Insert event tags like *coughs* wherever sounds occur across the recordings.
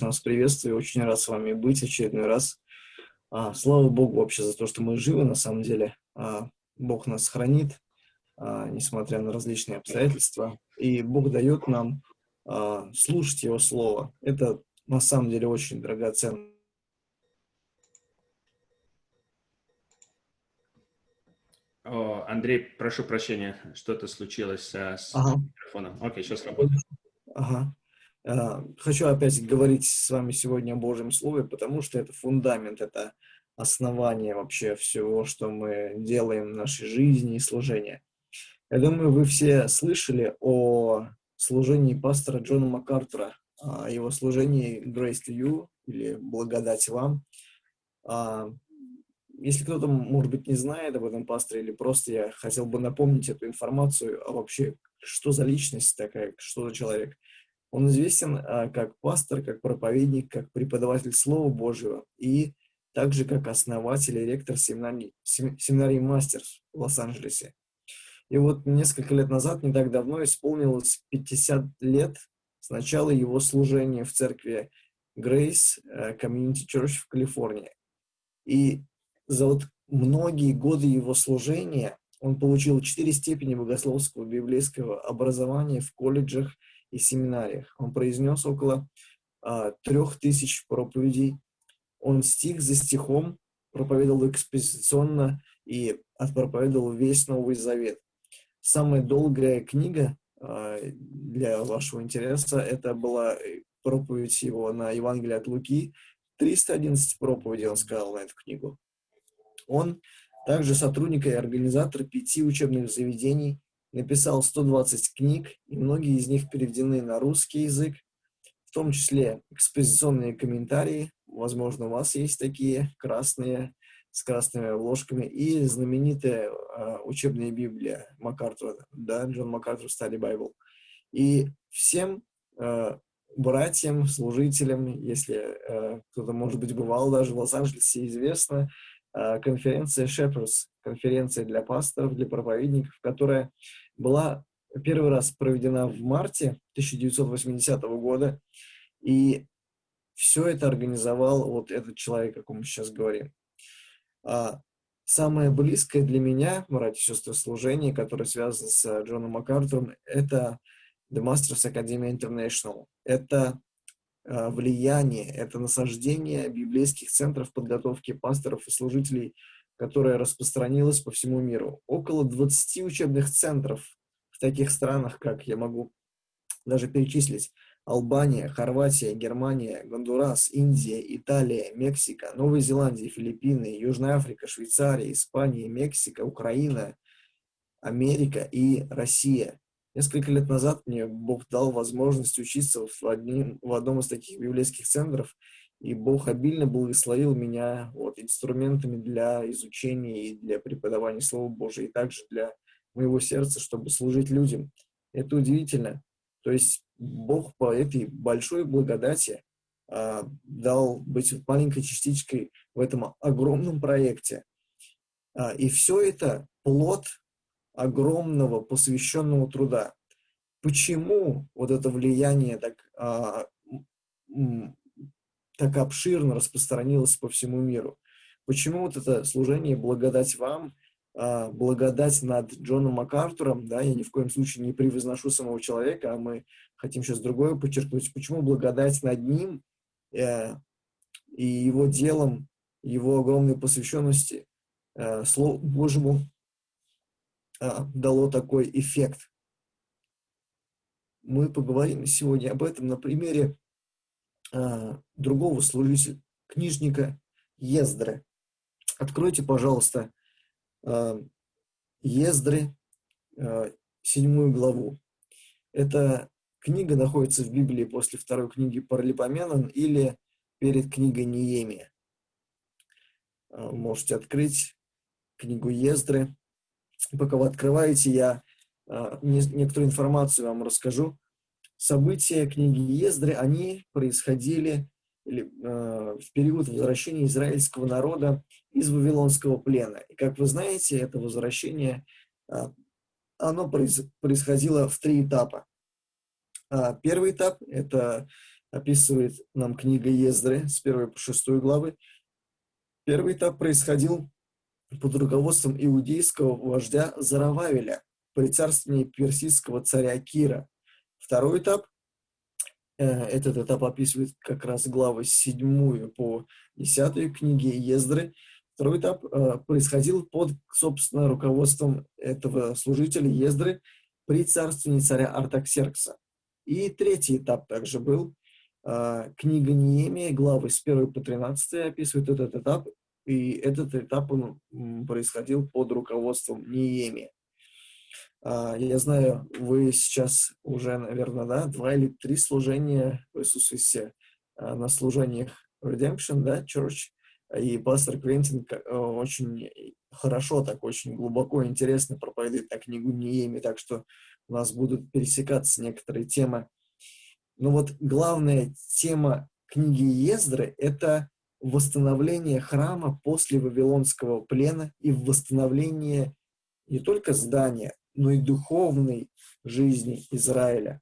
вас приветствую, очень рад с вами быть очередной раз. А, слава Богу вообще за то, что мы живы на самом деле. А, Бог нас хранит, а, несмотря на различные обстоятельства. И Бог дает нам а, слушать Его Слово. Это на самом деле очень драгоценно. О, Андрей, прошу прощения, что-то случилось а, с Ага. микрофоном. Окей, сейчас работает. Ага. А, Хочу опять говорить с вами сегодня о Божьем Слове, потому что это фундамент, это основание вообще всего, что мы делаем в нашей жизни и служении. Я думаю, вы все слышали о служении пастора Джона МакАртура, о его служении Grace to You или Благодать вам. А, Если кто-то, может быть, не знает об этом пасторе, или просто я хотел бы напомнить эту информацию, а вообще, что за личность такая, что за человек. Он известен а, как пастор, как проповедник, как преподаватель Слова Божьего и также как основатель и ректор семинарии, сем- семинарии Мастерс в Лос-Анджелесе. И вот несколько лет назад, не так давно, исполнилось 50 лет с начала его служения в церкви Grace э, Community Church в Калифорнии. И за вот многие годы его служения он получил четыре степени богословского библейского образования в колледжах и семинариях. Он произнес около а, трех тысяч проповедей. Он стих за стихом проповедовал экспозиционно и отпроповедовал весь Новый Завет. Самая долгая книга а, для вашего интереса это была э, проповедь его на Евангелие от Луки. 311 проповедей он сказал на эту книгу. Он также сотрудник и организатор пяти учебных заведений, написал 120 книг, и многие из них переведены на русский язык, в том числе экспозиционные комментарии, возможно, у вас есть такие красные, с красными обложками, и знаменитая э, учебная Библия МакАртура, да, Джон МакАртур Study Bible. И всем э, братьям, служителям, если э, кто-то, может быть, бывал даже в Лос-Анджелесе, известно, конференция Shepherds, конференция для пасторов, для проповедников, которая была первый раз проведена в марте 1980 года, и все это организовал вот этот человек, о ком мы сейчас говорим. А, самое близкое для меня, братья и сестры, служение, которое связано с э, Джоном МакАртуром, это The Masters Academy International. Это э, влияние, это насаждение библейских центров подготовки пасторов и служителей, которое распространилось по всему миру. Около 20 учебных центров в таких странах, как я могу даже перечислить, Албания, Хорватия, Германия, Гондурас, Индия, Италия, Мексика, Новая Зеландия, Филиппины, Южная Африка, Швейцария, Испания, Мексика, Украина, Америка и Россия. Несколько лет назад мне Бог дал возможность учиться в, одним, в одном из таких библейских центров, и Бог обильно благословил меня вот, инструментами для изучения и для преподавания Слова Божия, и также для моего сердца, чтобы служить людям. Это удивительно. То есть Бог по этой большой благодати а, дал быть маленькой частичкой в этом огромном проекте. А, и все это плод огромного посвященного труда. Почему вот это влияние так, а, так обширно распространилось по всему миру? Почему вот это служение «Благодать вам» а, благодать над Джоном МакАртуром, да, я ни в коем случае не превозношу самого человека, а мы хотим сейчас другое подчеркнуть, почему благодать над ним э, и его делом, его огромной посвященности э, Слову Божьему дало такой эффект. Мы поговорим сегодня об этом на примере э, другого служителя, книжника Ездры. Откройте, пожалуйста, э, Ездры, седьмую главу. Эта книга находится в Библии после второй книги Паралипоменон или перед книгой Неемия. Можете открыть книгу Ездры. Пока вы открываете, я э, не- некоторую информацию вам расскажу. События книги Ездры, они происходили или, э, в период возвращения израильского народа из Вавилонского плена. И, как вы знаете, это возвращение, а, оно произ- происходило в три этапа. А, Первый этап – это описывает нам книга Ездры с 1 по 6 главы. Первый этап происходил под руководством иудейского вождя Зарававеля при царствовании персидского царя Кира. Второй этап, э, этот этап описывает как раз главы с 7 по 10 книги Ездры. Второй этап э, происходил под, собственно, руководством этого служителя Ездры при царствовании царя Артаксеркса. И третий этап также был. Э, книга Неемия, главы с 1 по 13 описывает этот этап, и этот этап он происходил под руководством Неемия. А, я знаю, вы сейчас уже, наверное, да, два или три служения присутствуете а, на служениях Redemption, да, Church, и пастор Квентин э, очень хорошо, так очень глубоко интересно проповедует на книгу Нееми, так что у нас будут пересекаться некоторые темы. Но вот главная тема книги Ездры – это восстановление храма после Вавилонского плена и восстановление не только здания, но и духовной жизни Израиля.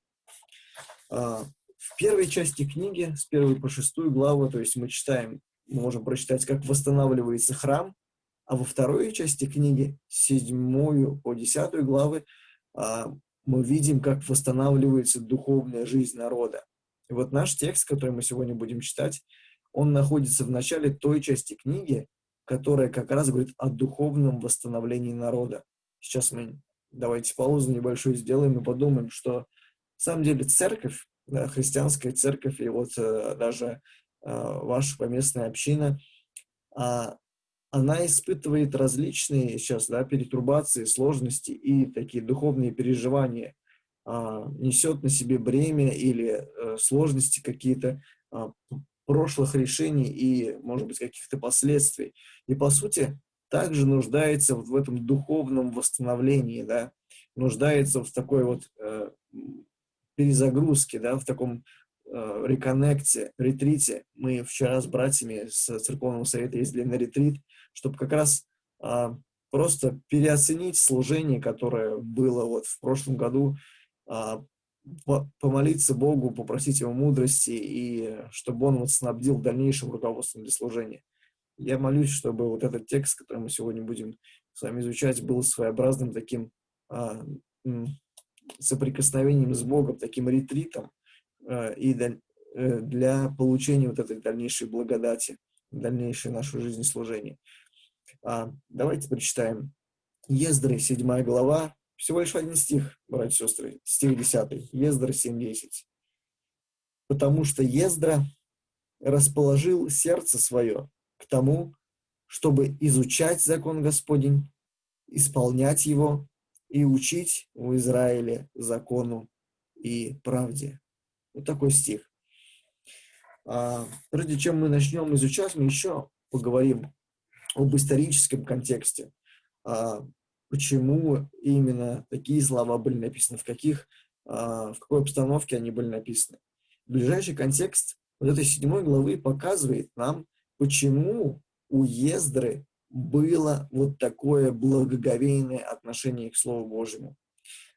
А, в первой части книги, с первой по шестую главу, то есть мы читаем, мы можем прочитать, как восстанавливается храм, а во второй части книги, седьмую по десятую главы, а, мы видим, как восстанавливается духовная жизнь народа. И вот наш текст, который мы сегодня будем читать, он находится в начале той части книги, которая как раз говорит о духовном восстановлении народа. Сейчас мы давайте паузу небольшую сделаем и подумаем, что на самом деле церковь, да, христианская церковь и вот э, даже э, ваша поместная община, э, она испытывает различные сейчас да, перетрубации, сложности и такие духовные переживания, э, несет на себе бремя или э, сложности какие-то э, прошлых решений и, может быть, каких-то последствий. И, по сути, также нуждается вот в этом духовном восстановлении, да, нуждается в такой вот э, перезагрузке, да, в таком э, реконнекте, ретрите. Мы вчера с братьями с Церковного Совета ездили на ретрит, чтобы как раз э, просто переоценить служение, которое было вот в прошлом году, э, помолиться Богу, попросить Его мудрости, и чтобы Он вот снабдил дальнейшим руководством для служения. Я молюсь, чтобы вот этот текст, который мы сегодня будем с вами изучать, был своеобразным таким а, соприкосновением с Богом, таким ретритом а, и для, э, для получения вот этой дальнейшей благодати, дальнейшей нашей жизни служения. А, давайте прочитаем Ездры, 7 глава, всего лишь один стих, братья и сестры, стих 10, Ездра 7.10. «Потому что Ездра расположил сердце свое к тому, чтобы изучать закон Господень, исполнять его и учить в Израиле закону и правде. Вот такой стих. А, прежде чем мы начнем изучать, мы еще поговорим об историческом контексте. А, почему именно такие слова были написаны, в, каких, а, в какой обстановке они были написаны. Ближайший контекст вот этой седьмой главы показывает нам, почему у Ездры было вот такое благоговейное отношение к Слову Божьему.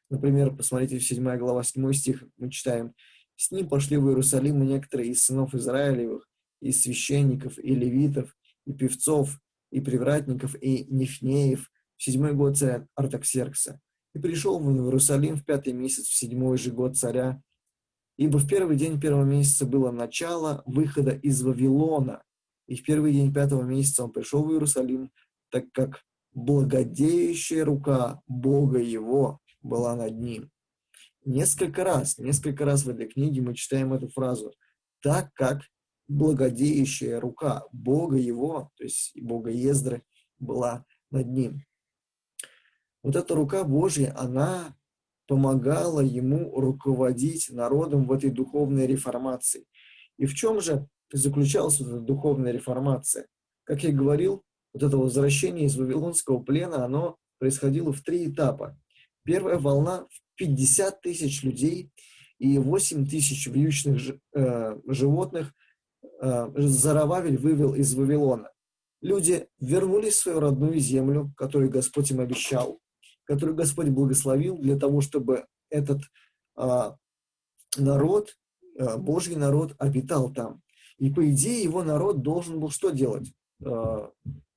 Например, посмотрите, в 7 глава, 7 стих мы читаем, «С ним пошли в Иерусалим некоторые из сынов Израилевых, и священников, и левитов, и певцов, и привратников, и нефнеев, седьмой год царя Артаксеркса. И пришел в Иерусалим в пятый месяц, в седьмой же год царя, ибо в первый день первого месяца было начало выхода из Вавилона, и в первый день пятого месяца он пришел в Иерусалим, так как благодеющая рука Бога его была над ним. Несколько раз, несколько раз в этой книге мы читаем эту фразу. Так как благодеющая рука Бога его, то есть Бога Ездры, была над ним. Вот эта рука Божья, она помогала ему руководить народом в этой духовной реформации. И в чем же заключалась эта духовная реформация. Как я говорил, вот это возвращение из Вавилонского плена, оно происходило в три этапа. Первая волна в 50 тысяч людей и 8 тысяч вьючных э, животных э, Зарававель вывел из Вавилона. Люди вернулись в свою родную землю, которую Господь им обещал, которую Господь благословил для того, чтобы этот э, народ э, Божий народ обитал там. И по идее его народ должен был что делать? Э,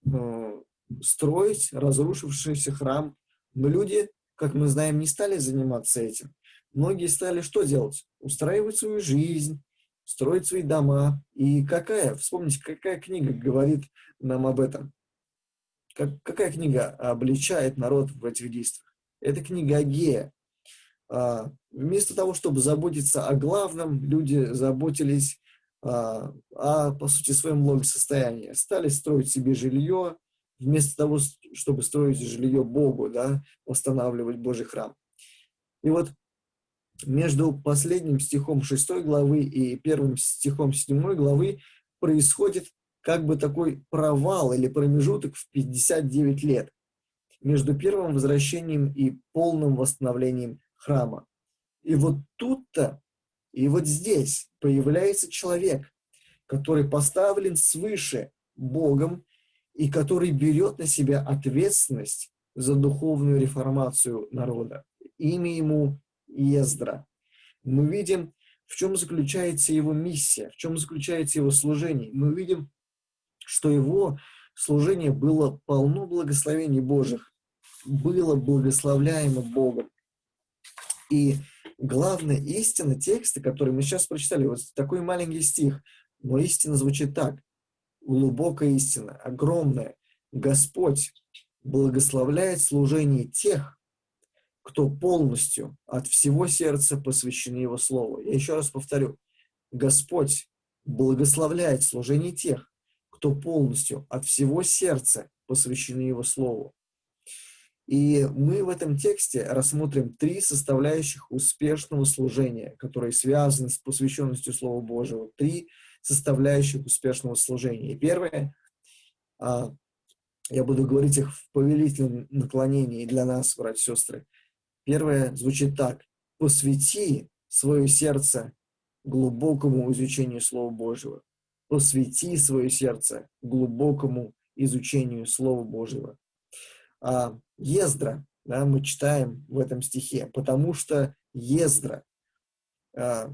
э, строить разрушившийся храм. Но люди, как мы знаем, не стали заниматься этим. Многие стали что делать? Устраивать свою жизнь, строить свои дома. И какая, вспомните, какая книга говорит нам об этом? Как, какая книга обличает народ в этих действиях? Это книга Агея. А, вместо того, чтобы заботиться о главном, люди заботились а, о, по сути, своем благосостоянии. Стали строить себе жилье, вместо того, чтобы строить жилье Богу, да, восстанавливать Божий храм. И вот между последним стихом 6 главы и первым стихом 7 главы происходит как бы такой провал или промежуток в 59 лет между первым возвращением и полным восстановлением храма. И вот тут-то, и вот здесь появляется человек, который поставлен свыше Богом и который берет на себя ответственность за духовную реформацию народа. Имя ему Ездра. Мы видим, в чем заключается его миссия, в чем заключается его служение. Мы видим, что его служение было полно благословений Божьих, было благословляемо Богом. И главная истина текста, который мы сейчас прочитали, вот такой маленький стих, но истина звучит так. Глубокая истина, огромная. Господь благословляет служение тех, кто полностью от всего сердца посвящены Его Слову. Я еще раз повторю. Господь благословляет служение тех, кто полностью от всего сердца посвящены Его Слову. И мы в этом тексте рассмотрим три составляющих успешного служения, которые связаны с посвященностью Слова Божьего. Три составляющих успешного служения. И первое, а, я буду говорить их в повелительном наклонении для нас, братья и сестры. Первое звучит так. Посвяти свое сердце глубокому изучению Слова Божьего. Посвяти свое сердце глубокому изучению Слова Божьего а, Ездра, да, мы читаем в этом стихе, потому что Ездра, а,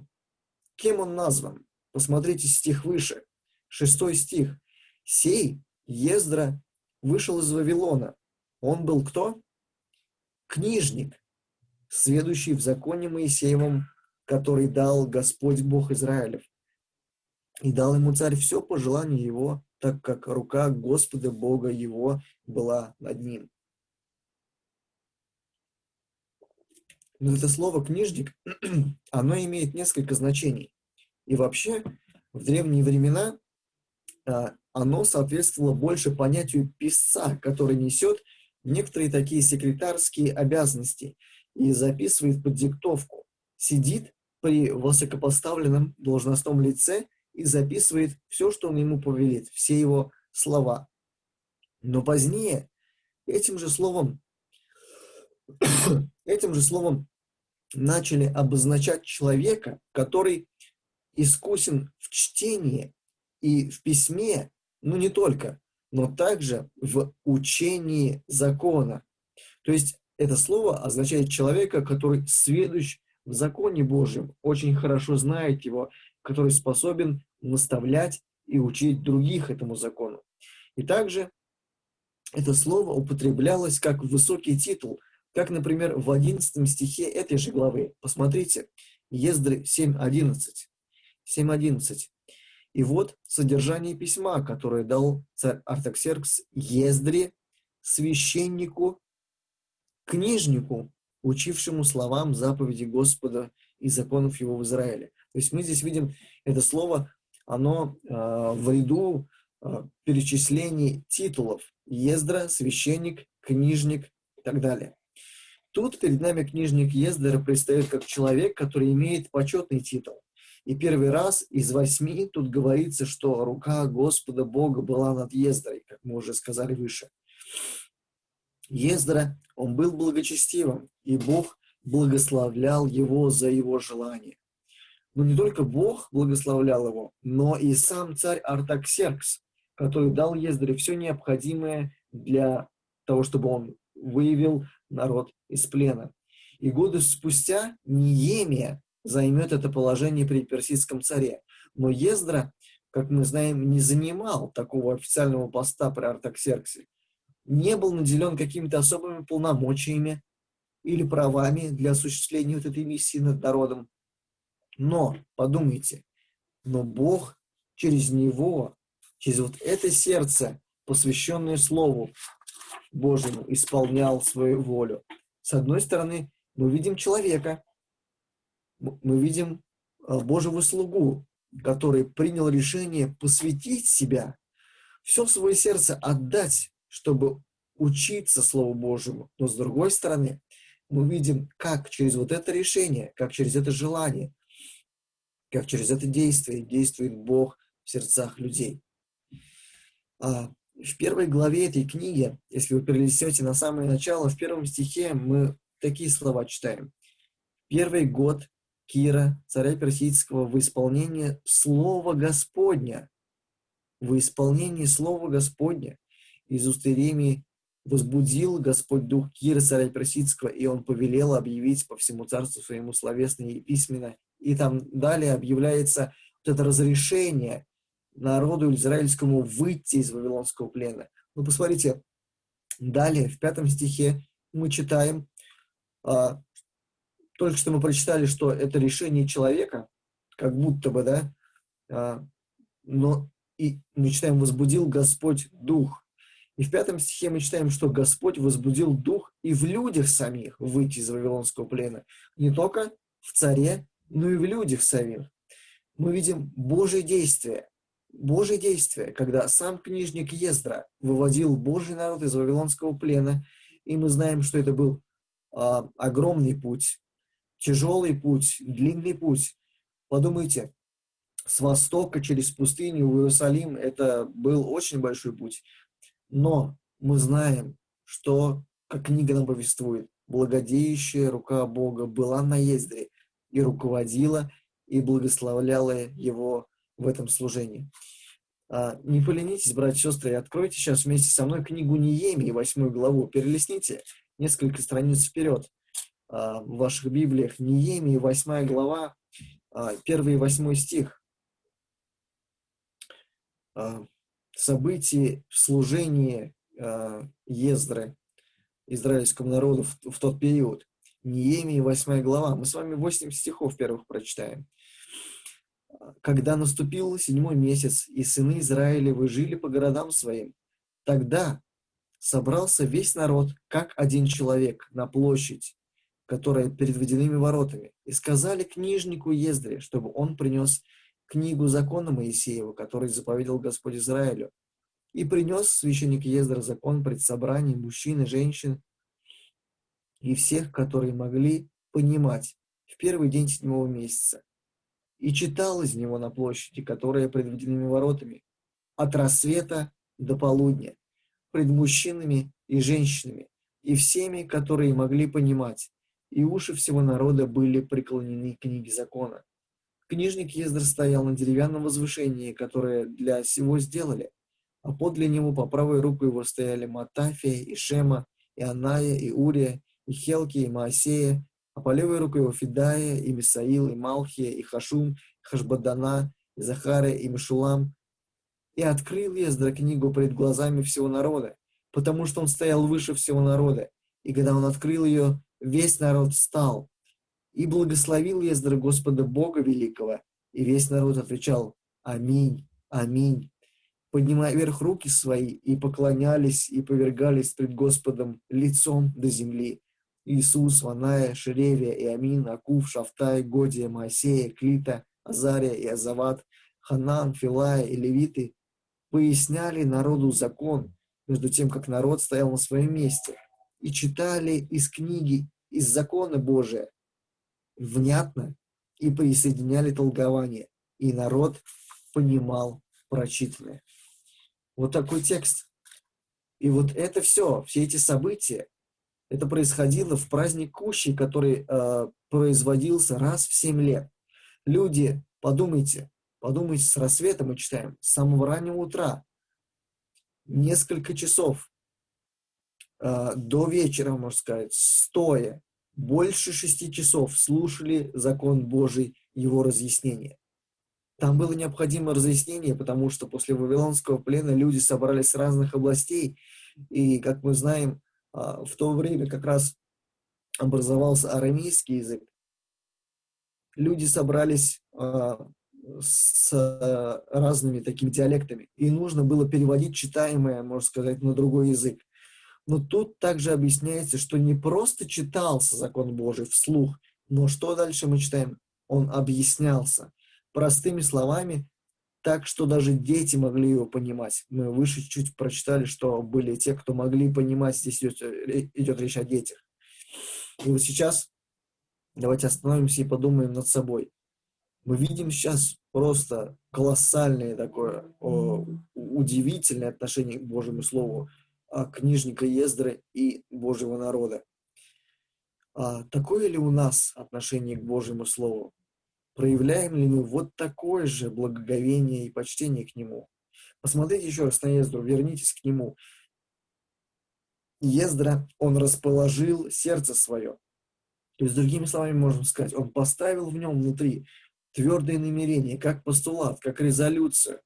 кем он назван? Посмотрите стих выше, шестой стих. Сей Ездра вышел из Вавилона. Он был кто? Книжник, следующий в законе Моисеевом, который дал Господь Бог Израилев. И дал ему царь все по желанию его, так как рука Господа Бога его была над ним. Но это слово «книжник», *clears throat* оно имеет несколько значений. И вообще, в древние времена а, оно соответствовало больше понятию писца, который несет некоторые такие секретарские обязанности и записывает под диктовку, сидит при высокопоставленном должностном лице и записывает все, что он ему повелит, все его слова. Но позднее этим же словом *coughs* Этим же словом начали обозначать человека, который искусен в чтении и в письме, ну не только, но также в учении закона. То есть это слово означает человека, который сведущ в законе Божьем, очень хорошо знает его, который способен наставлять и учить других этому закону. И также это слово употреблялось как высокий титул, как, например, в 11 стихе этой же главы. Посмотрите, Ездры 7.11. 7.11. И вот содержание письма, которое дал царь Артаксеркс Ездре, священнику, книжнику, учившему словам заповеди Господа и законов его в Израиле. То есть мы здесь видим это слово, оно э, в ряду э, перечислений титулов. Ездра, священник, книжник и так далее. Тут перед нами книжник Ездера предстает как человек, который имеет почетный титул. И первый раз из восьми тут говорится, что рука Господа Бога была над Ездерой, как мы уже сказали выше. Ездра, он был благочестивым, и Бог благословлял его за его желание. Но не только Бог благословлял его, но и сам царь Артаксеркс, который дал Ездре все необходимое для того, чтобы он выявил народ из плена. И годы спустя Ниемия займет это положение при персидском царе. Но Ездра, как мы знаем, не занимал такого официального поста при Артаксерксе, не был наделен какими-то особыми полномочиями или правами для осуществления вот этой миссии над народом. Но, подумайте, но Бог через него, через вот это сердце, посвященное Слову Божьему, исполнял свою волю. С одной стороны, мы видим человека, мы видим а, Божьего слугу, который принял решение посвятить себя, все свое сердце отдать, чтобы учиться Слову Божьему. Но с другой стороны, мы видим, как через вот это решение, как через это желание, как через это действие действует Бог в сердцах людей. А в первой главе этой книги, если вы перелистете на самое начало, в первом стихе мы такие слова читаем. Первый год Кира, царя персидского, в исполнение Слова Господня. В исполнении Слова Господня. Из уст Иеремии возбудил Господь дух Кира, царя персидского, и он повелел объявить по всему царству своему словесно и письменно. И там далее объявляется вот это разрешение народу израильскому выйти из Вавилонского плена. Ну, посмотрите, далее в пятом стихе мы читаем, а, только что мы прочитали, что это решение человека, как будто бы, да, а, но и мы читаем, возбудил Господь дух. И в пятом стихе мы читаем, что Господь возбудил дух и в людях самих выйти из Вавилонского плена. Не только в царе, но и в людях самих. Мы видим Божье действие. Божье действие, когда сам книжник Ездра выводил Божий народ из Вавилонского плена, и мы знаем, что это был а, огромный путь, тяжелый путь, длинный путь. Подумайте, с востока через пустыню в Иерусалим это был очень большой путь. Но мы знаем, что, как книга нам повествует, благодеющая рука Бога была на Ездре и руководила и благословляла его в этом служении. А, не поленитесь, братья и сестры, откройте сейчас вместе со мной книгу Неемии, восьмую главу, перелистните несколько страниц вперед а, в ваших Библиях. Неемии, восьмая глава, а, первый и восьмой стих. События в служении Ездры израильскому народу в тот период. Неемии, восьмая глава. Мы с вами восемь стихов первых прочитаем. Когда наступил седьмой месяц, и сыны Израилевы жили по городам своим, тогда собрался весь народ, как один человек, на площадь, которая перед водяными воротами, и сказали книжнику Ездре, чтобы он принес книгу закона Моисеева, который заповедал Господь Израилю. И принес священник Ездра закон пред собранием мужчин и женщин и всех, которые могли понимать в первый день седьмого месяца. И читал из него на площади, которая пред водяными воротами, от рассвета до полудня, пред мужчинами и женщинами, и всеми, которые могли понимать, и уши всего народа были преклонены к книге закона. Книжник Ездр стоял на деревянном возвышении, которое для всего сделали, а подле него по правой руку его стояли Матафия, и Шема, и Аная, и Урия, и Хелки, и Маасея, а по левой руку его Фидая, и Мисаил, и Малхия, и Хашум, и Хашбадана, и Захария, и Мишулам. И открыл Ездра книгу пред глазами всего народа, потому что он стоял выше всего народа. И когда он открыл ее, весь народ встал. И благословил Ездра Господа Бога Великого, и весь народ отвечал «Аминь, аминь» поднимая вверх руки свои, и поклонялись, и повергались пред Господом лицом до земли. Иисус, Ваная, Шеревия, Иамин, Акув, Шафтай, Годия, Моисея, Клита, Азария и Азават, Ханан, Филая и Левиты поясняли народу закон, между тем, как народ стоял на своем месте, и читали из книги, из закона Божия, внятно, и присоединяли толкование, и народ понимал прочитанное. Вот такой текст. И вот это все, все эти события, это происходило в праздник Кущи, который э, производился раз в семь лет. Люди, подумайте, подумайте, с рассвета мы читаем, с самого раннего утра, несколько часов э, до вечера, можно сказать, стоя, больше шести часов слушали закон Божий, его разъяснение. Там было необходимо разъяснение, потому что после Вавилонского плена люди собрались с разных областей, и, как мы знаем, в то время как раз образовался арамейский язык. Люди собрались а, с разными такими диалектами, и нужно было переводить читаемое, можно сказать, на другой язык. Но тут также объясняется, что не просто читался закон Божий вслух, но что дальше мы читаем? Он объяснялся простыми словами, так что даже дети могли его понимать. Мы выше чуть прочитали, что были те, кто могли понимать, здесь идет, идет речь о детях. И вот сейчас давайте остановимся и подумаем над собой. Мы видим сейчас просто колоссальное такое, о, удивительное отношение к Божьему Слову а, книжника Ездры и Божьего народа. А такое ли у нас отношение к Божьему Слову? Проявляем ли мы вот такое же благоговение и почтение к Нему? Посмотрите еще раз на Ездру, вернитесь к Нему. Ездра, он расположил сердце свое. То есть, другими словами, можно сказать, он поставил в нем внутри твердое намерение, как постулат, как резолюцию,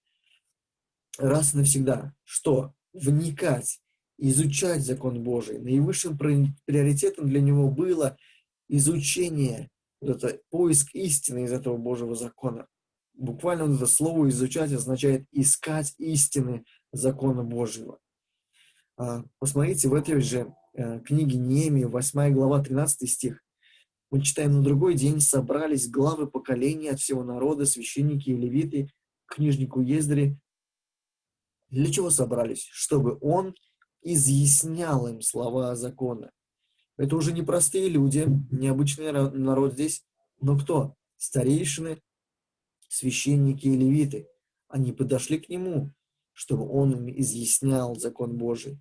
раз и навсегда, что вникать изучать закон Божий. Наивысшим приоритетом для него было изучение, вот это поиск истины из этого Божьего закона. Буквально вот это слово «изучать» означает искать истины закона Божьего. А, посмотрите, в этой же э, книге Неемии, 8 глава, 13 стих, мы читаем, на другой день собрались главы поколения от всего народа, священники и левиты, книжнику Ездре. Для чего собрались? Чтобы он изъяснял им слова закона. Это уже не простые люди, необычный народ здесь, но кто? Старейшины, священники и левиты. Они подошли к нему, чтобы он им изъяснял закон Божий.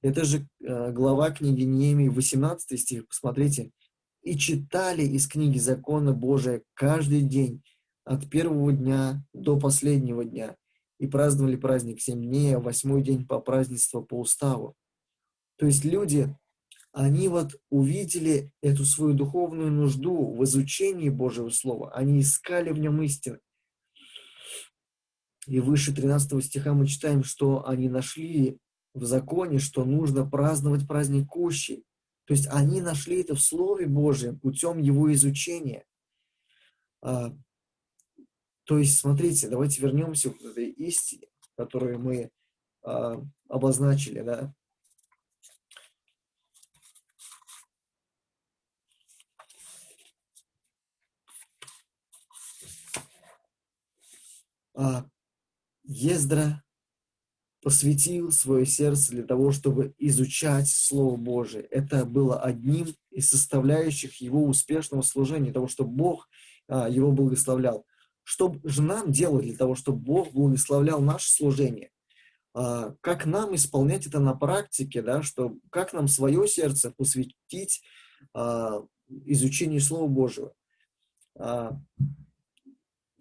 Это же э, глава книги Неемии, 18 стих, посмотрите. «И читали из книги закона Божия каждый день, от первого дня до последнего дня, и праздновали праздник семь дней, а восьмой день по празднеству по уставу. То есть люди, они вот увидели эту свою духовную нужду в изучении Божьего Слова, они искали в нем истины. И выше 13 стиха мы читаем, что они нашли в законе, что нужно праздновать праздник Кущи. То есть они нашли это в Слове Божьем путем его изучения. А, то есть, смотрите, давайте вернемся к этой истине, которую мы а, обозначили, да. Ездра посвятил свое сердце для того, чтобы изучать Слово Божие. Это было одним из составляющих его успешного служения, того, что Бог а, его благословлял. Что же нам делать для того, чтобы Бог благословлял наше служение? А, как нам исполнять это на практике, да, что, как нам свое сердце посвятить а, изучению Слова Божьего?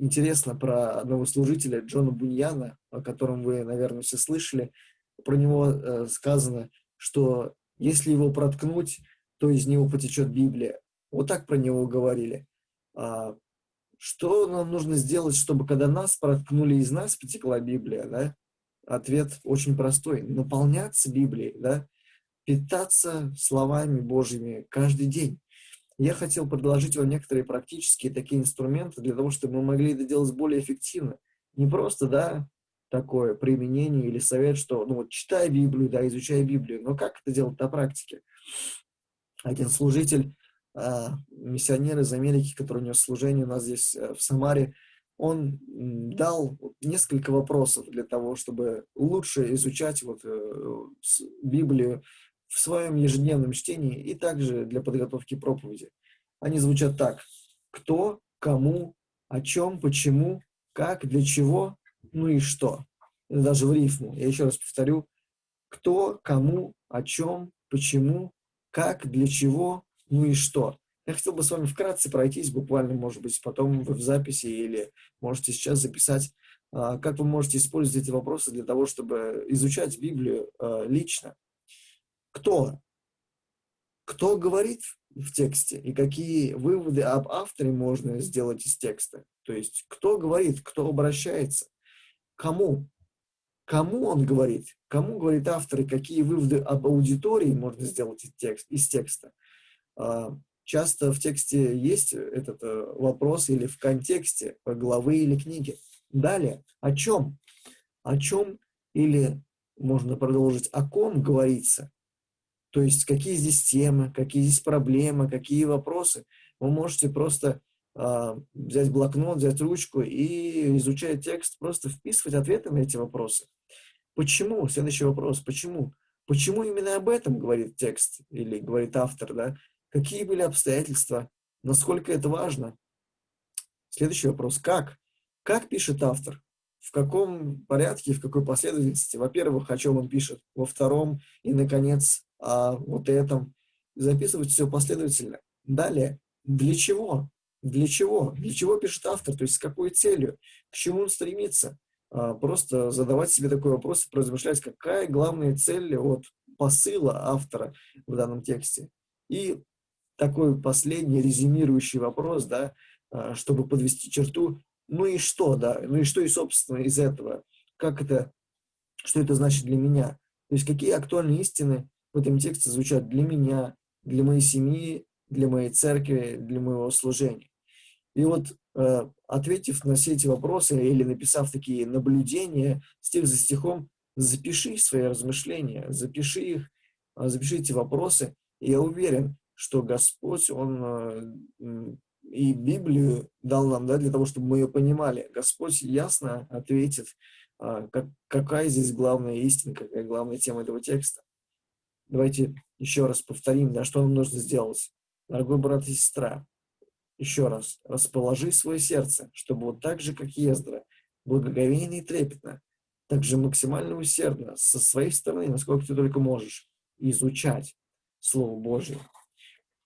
А, интересно про одного служителя Джона Буньяна, о котором вы, наверное, все слышали. Про него э, сказано, что если его проткнуть, то из него потечет Библия. Вот так про него говорили. Что нам нужно сделать, чтобы когда нас проткнули, из нас потекла Библия, да? Ответ очень простой. Наполняться Библией, да? Питаться словами Божьими каждый день. Я хотел предложить вам некоторые практические такие инструменты для того, чтобы мы могли это делать более эффективно. Не просто, да, такое применение или совет, что, ну вот, читай Библию, да, изучай Библию, но как это делать на практике? Один служитель а, миссионер из Америки, который нес служение у нас здесь э, в Самаре, он дал несколько вопросов для того, чтобы лучше изучать вот э, Библию в своем ежедневном чтении и также для подготовки проповеди. Они звучат так. Кто, кому, о чем, почему, как, для чего, ну и что. Даже в рифму. Я еще раз повторю. Кто, кому, о чем, почему, как, для чего, ну и что? Я хотел бы с вами вкратце пройтись, буквально, может быть, потом вы в записи или можете сейчас записать, а, как вы можете использовать эти вопросы для того, чтобы изучать Библию а, лично. Кто? кто говорит в тексте и какие выводы об авторе можно сделать из текста. То есть кто говорит, кто обращается, кому, кому он говорит, кому говорит автор и какие выводы об аудитории можно сделать из, текст, из текста. А, часто в тексте есть этот э, вопрос или в контексте главы или книги. Далее, о чем? О чем или можно продолжить, о ком говорится. То есть какие здесь темы, какие здесь проблемы, какие вопросы. Вы можете просто э, взять блокнот, взять ручку и, изучая текст, просто вписывать ответы на эти вопросы. Почему? Следующий вопрос. Почему? Почему именно об этом говорит текст или говорит автор, да? Какие были обстоятельства? Насколько это важно? Следующий вопрос. Как? Как пишет автор? В каком порядке, в какой последовательности? Во-первых, о чем он пишет. Во втором и, наконец, о вот этом. Записывать все последовательно. Далее. Для чего? Для чего? Для чего пишет автор? То есть с какой целью? К чему он стремится? А, просто задавать себе такой вопрос и размышлять, какая главная цель от посыла автора в данном тексте. И такой последний резюмирующий вопрос, да, а, чтобы подвести черту, ну и что, да, ну и что и, собственно, из этого, как это, что это значит для меня, то есть какие актуальные истины в этом тексте звучат для меня, для моей семьи, для моей церкви, для моего служения. И вот э, ответив на все эти вопросы или написав такие наблюдения стих за стихом, запиши свои размышления, запиши их, э, запиши эти вопросы. И я уверен, что Господь, Он э, и Библию дал нам да, для того, чтобы мы ее понимали. Господь ясно ответит, э, как, какая здесь главная истина, какая главная тема этого текста. Давайте еще раз повторим, да, что нам нужно сделать. Дорогой брат и сестра, еще раз, расположи свое сердце, чтобы вот так же, как Ездра, благоговейно и трепетно, также максимально усердно, со своей стороны, насколько ты только можешь, изучать Слово Божье.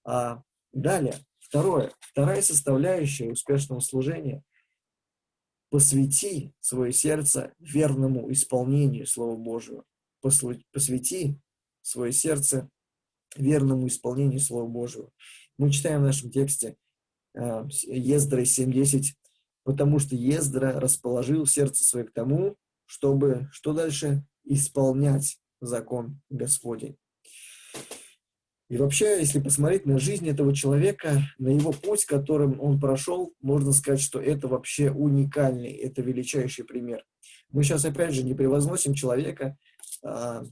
А далее, второе, вторая составляющая успешного служения – посвяти свое сердце верному исполнению Слова Божьего. Посвяти свое сердце верному исполнению Слова Божьего. Мы читаем в нашем тексте э, Ездра 7.10, потому что Ездра расположил сердце свое к тому, чтобы, что дальше? Исполнять закон Господень. И вообще, если посмотреть на жизнь этого человека, на его путь, которым он прошел, можно сказать, что это вообще уникальный, это величайший пример. Мы сейчас, опять же, не превозносим человека, а,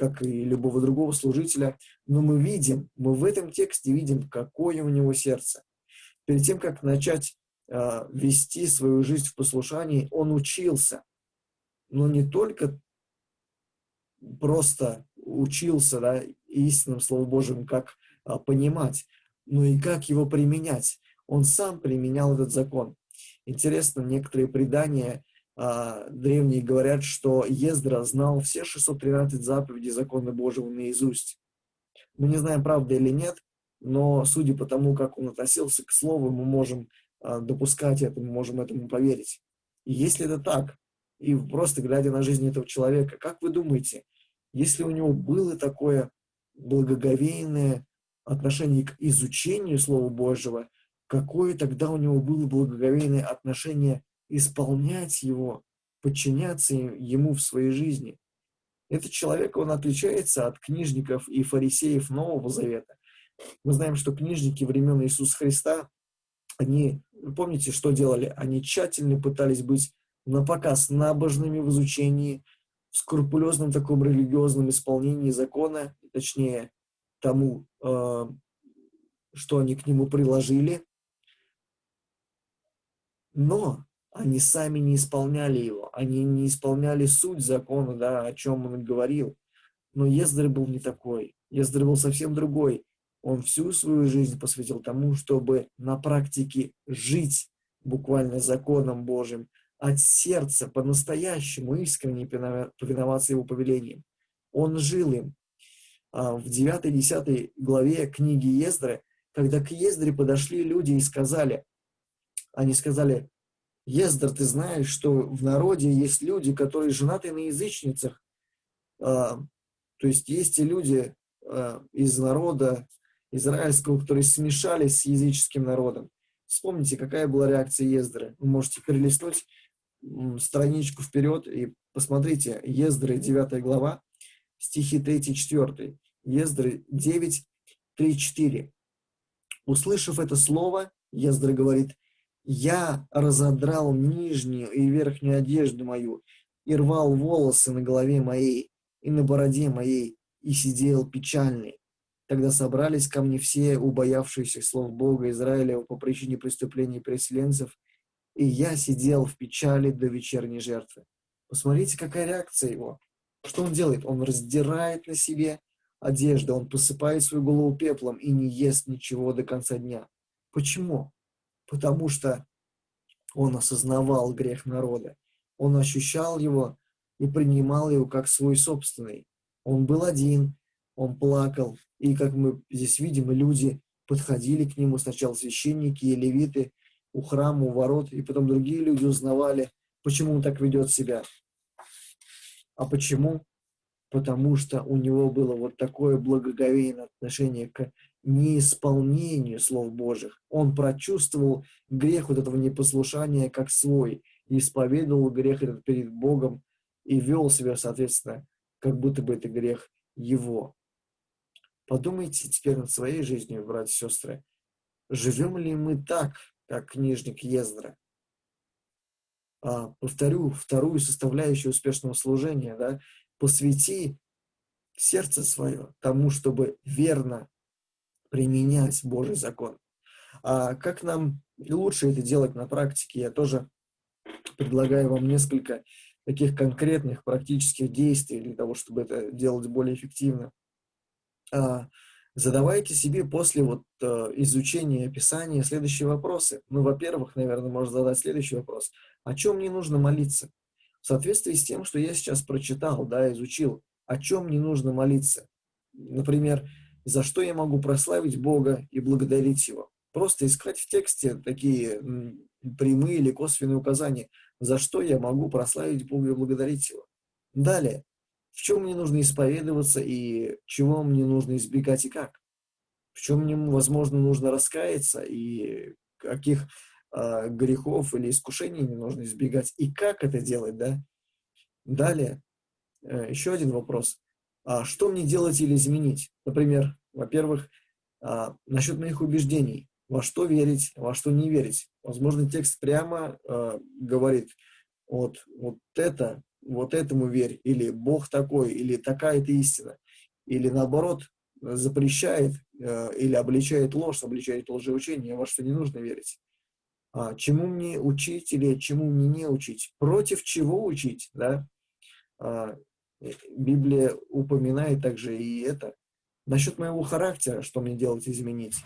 как и любого другого служителя, но мы видим, мы в этом тексте видим, какое у него сердце. Перед тем, как начать э, вести свою жизнь в послушании, он учился, но не только просто учился да, истинным Словом Божьим, как а, понимать, но и как его применять. Он сам применял этот закон. Интересно, некоторые предания древние говорят, что Ездра знал все 613 заповедей закона Божьего наизусть. Мы не знаем, правда или нет, но судя по тому, как он относился к слову, мы можем а, допускать это, мы можем этому поверить. И если это так, и просто глядя на жизнь этого человека, как вы думаете, если у него было такое благоговейное отношение к изучению Слова Божьего, какое тогда у него было благоговейное отношение исполнять его, подчиняться ему в своей жизни. Этот человек, он отличается от книжников и фарисеев Нового Завета. Мы знаем, что книжники времен Иисуса Христа, они, помните, что делали? Они тщательно пытались быть на показ набожными в изучении, в скрупулезном таком религиозном исполнении закона, точнее, тому, э, что они к нему приложили. Но они сами не исполняли его, они не исполняли суть закона, да, о чем он говорил. Но Ездер был не такой. Ездер был совсем другой. Он всю свою жизнь посвятил тому, чтобы на практике жить буквально законом Божьим, от сердца по-настоящему искренне повиноваться его повелениям. Он жил им. А в 9-10 главе книги Ездры, когда к Ездре подошли люди и сказали, они сказали, Ездер, ты знаешь, что в народе есть люди, которые женаты на язычницах. А, то есть есть и люди а, из народа, израильского, которые смешались с языческим народом. Вспомните, какая была реакция Ездры. Вы можете перелистнуть страничку вперед и посмотрите, Ездры, 9 глава, стихи 3-4. Ездры 9, 3, 4. Услышав это слово, Ездра говорит, «Я разодрал нижнюю и верхнюю одежду мою, и рвал волосы на голове моей, и на бороде моей, и сидел печальный. Тогда собрались ко мне все убоявшиеся слов Бога Израилева по причине преступлений переселенцев, и я сидел в печали до вечерней жертвы. Посмотрите, какая реакция его. Что он делает? Он раздирает на себе одежду, он посыпает свою голову пеплом и не ест ничего до конца дня. Почему? Потому что он осознавал грех народа. Он ощущал его и принимал его как свой собственный. Он был один, он плакал. И как мы здесь видим, люди подходили к нему, сначала священники и левиты у храма, у ворот, и потом другие люди узнавали, почему он так ведет себя. А почему? Потому что у него было вот такое благоговейное отношение к неисполнению слов Божьих. Он прочувствовал грех вот этого непослушания как свой, исповедовал грех этот перед Богом и вел себя, соответственно, как будто бы это грех его. Подумайте теперь над своей жизнью, братья и сестры. Живем ли мы так, как книжник Ездра? А, повторю вторую составляющую успешного служения, да, посвяти сердце свое тому, чтобы верно применять Божий закон. А как нам лучше это делать на практике, я тоже предлагаю вам несколько таких конкретных практических действий для того, чтобы это делать более эффективно. А, задавайте себе после вот э, изучения Писания следующие вопросы. Ну, во-первых, наверное, можно задать следующий вопрос. О чем мне нужно молиться? В соответствии с тем, что я сейчас прочитал, да, изучил, о чем мне нужно молиться. Например, за что я могу прославить Бога и благодарить Его. Просто искать в тексте такие прямые или косвенные указания, за что я могу прославить Бога и благодарить Его. Далее, в чем мне нужно исповедоваться и чего мне нужно избегать и как. В чем мне, возможно, нужно раскаяться и каких э, грехов или искушений мне нужно избегать и как это делать, да. Далее, э, еще один вопрос. А что мне делать или изменить? Например, во-первых, а, насчет моих убеждений. Во что верить, во что не верить. Возможно, текст прямо а, говорит, вот, вот это, вот этому верь, или Бог такой, или такая-то истина. Или наоборот, запрещает э, или обличает ложь, обличает лжеучение, во что не нужно верить. Чему мне учить или чему мне не учить? Против чего учить, да? Библия упоминает также и это. Насчет моего характера, что мне делать, изменить.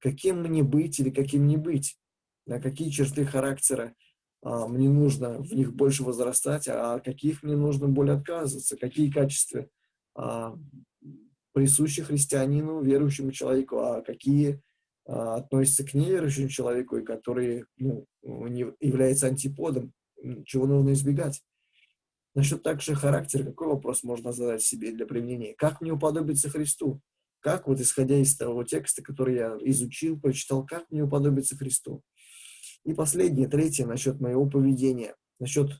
Каким мне быть или каким не быть. На какие черты характера а, мне нужно в них больше возрастать, а каких мне нужно более отказываться. Какие качества а, присущи христианину, верующему человеку, а какие а, относятся к неверующему человеку и которые ну, являются антиподом, чего нужно избегать. Насчет также характера, какой вопрос можно задать себе для применения? Как мне уподобиться Христу? Как, вот исходя из того текста, который я изучил, прочитал, как мне уподобиться Христу? И последнее, третье, насчет моего поведения, насчет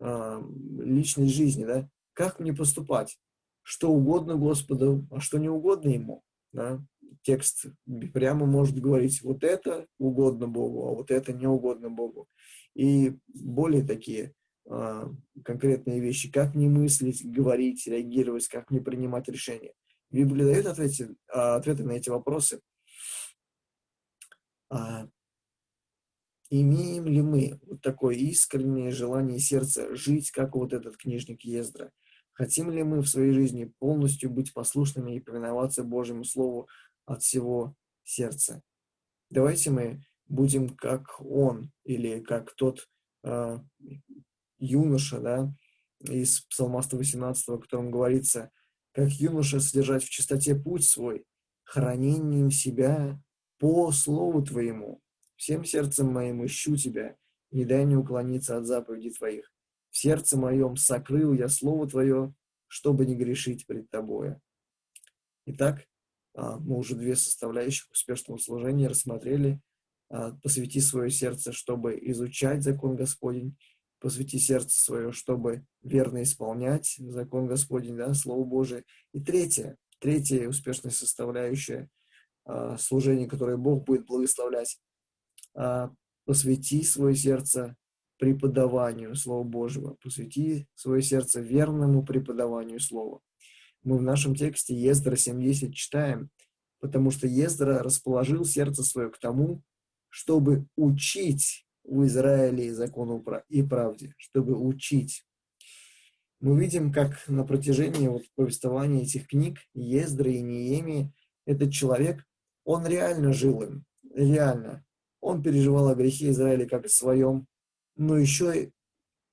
э, личной жизни, да? Как мне поступать? Что угодно Господу, а что не угодно Ему, да? Текст прямо может говорить, вот это угодно Богу, а вот это не угодно Богу. И более такие а, конкретные вещи, как мне мыслить, говорить, реагировать, как мне принимать решения. Библия дает ответы, а, ответы на эти вопросы. А, имеем ли мы вот такое искреннее желание сердца жить, как вот этот книжник Ездра? Хотим ли мы в своей жизни полностью быть послушными и повиноваться Божьему Слову от всего сердца? Давайте мы будем как он или как тот юноша, да, из Псалма 118, в котором говорится, как юноша содержать в чистоте путь свой, хранением себя по слову Твоему. Всем сердцем моим ищу Тебя, не дай мне уклониться от заповедей Твоих. В сердце моем сокрыл я Слово Твое, чтобы не грешить пред Тобою. Итак, А, мы уже две составляющих успешного служения рассмотрели. А, посвяти свое сердце, чтобы изучать закон Господень, посвяти сердце свое, чтобы верно исполнять закон Господень, да, Слово Божие. И третье, третья успешная составляющая а, служения, которое Бог будет благословлять, посвяти свое сердце преподаванию Слова Божьего, посвяти свое сердце верному преподаванию Слова. Мы в нашем тексте Ездра 7.10 читаем, потому что Ездра расположил сердце свое к тому, чтобы учить в Израиле закону и правде, чтобы учить. Мы видим, как на протяжении вот повествования этих книг Ездра и Неемии этот человек, он реально жил им, реально. Он переживал о грехе Израиля как о своем, но еще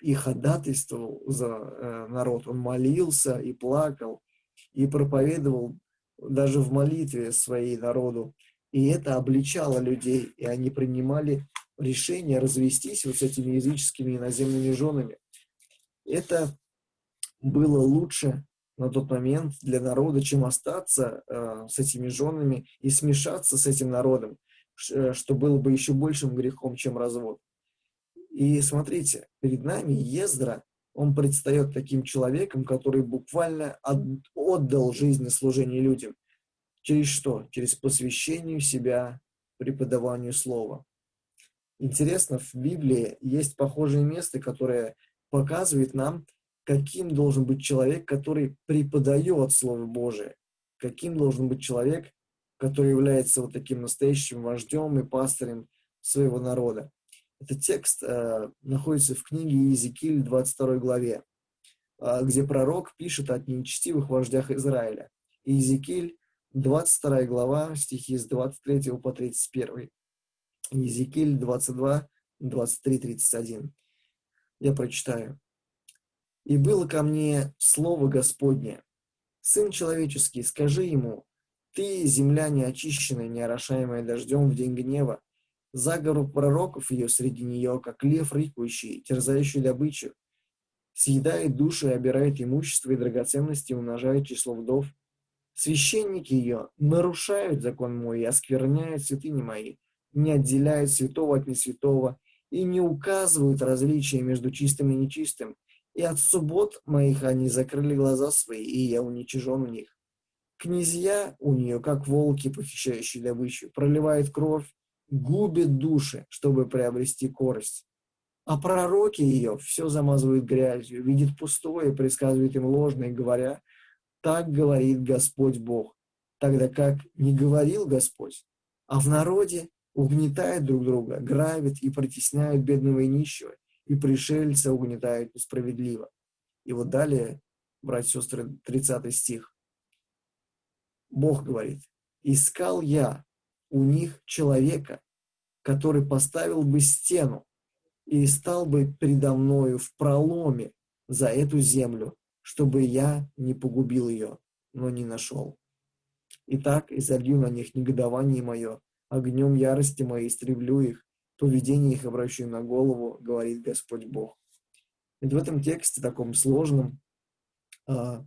и ходатайствовал за э, народ. Он молился и плакал, и проповедовал даже в молитве своей народу. И это обличало людей, и они принимали решение развестись вот с этими языческими иноземными женами. Это было лучше на тот момент для народа, чем остаться э, с этими женами и смешаться с этим народом, э, что было бы еще большим грехом, чем развод. И смотрите, перед нами Ездра, он предстает таким человеком, который буквально отдал жизнь служение людям. Через что? Через посвящение себя преподаванию слова. Интересно, в Библии есть похожие места, которые показывают нам, каким должен быть человек, который преподает Слово Божие, каким должен быть человек, который является вот таким настоящим вождем и пастырем своего народа. Этот текст э, находится в книге Иезекииль 22 главе, э, где пророк пишет о нечестивых вождях Израиля. Иезекииль 22 глава, стихи с 23 по 31. Иезекииль 22, 23, 31. Я прочитаю. «И было ко мне слово Господне, Сын человеческий, скажи ему, ты, земля неочищенная, неорошаемая дождем в день гнева, Заговор пророков ее среди нее, как лев рыкающий, терзающий добычу, съедает души и обирает имущество и драгоценности, умножает число вдов. Священники ее нарушают закон мой и оскверняют святыни мои, не отделяют святого от несвятого и не указывают различия между чистым и нечистым. И от суббот моих они закрыли глаза свои, и я уничижен у них. Князья у нее, как волки, похищающие добычу, проливают кровь, губит души, чтобы приобрести корость. А пророки ее все замазывают грязью, видит пустое, предсказывает им ложное, говоря, так говорит Господь Бог. Тогда как не говорил Господь, а в народе угнетает друг друга, грабит и притесняют бедного и нищего, и пришельца угнетают несправедливо. И вот далее, братья и сестры, 30 стих. Бог говорит, «Искал я у них человека, который поставил бы стену и стал бы предо мною в проломе за эту землю, чтобы я не погубил ее, но не нашел. Итак, изолью на них негодование мое, огнем ярости моей истреблю их, поведение их обращу на голову, говорит Господь Бог. И в этом тексте, таком сложном, а,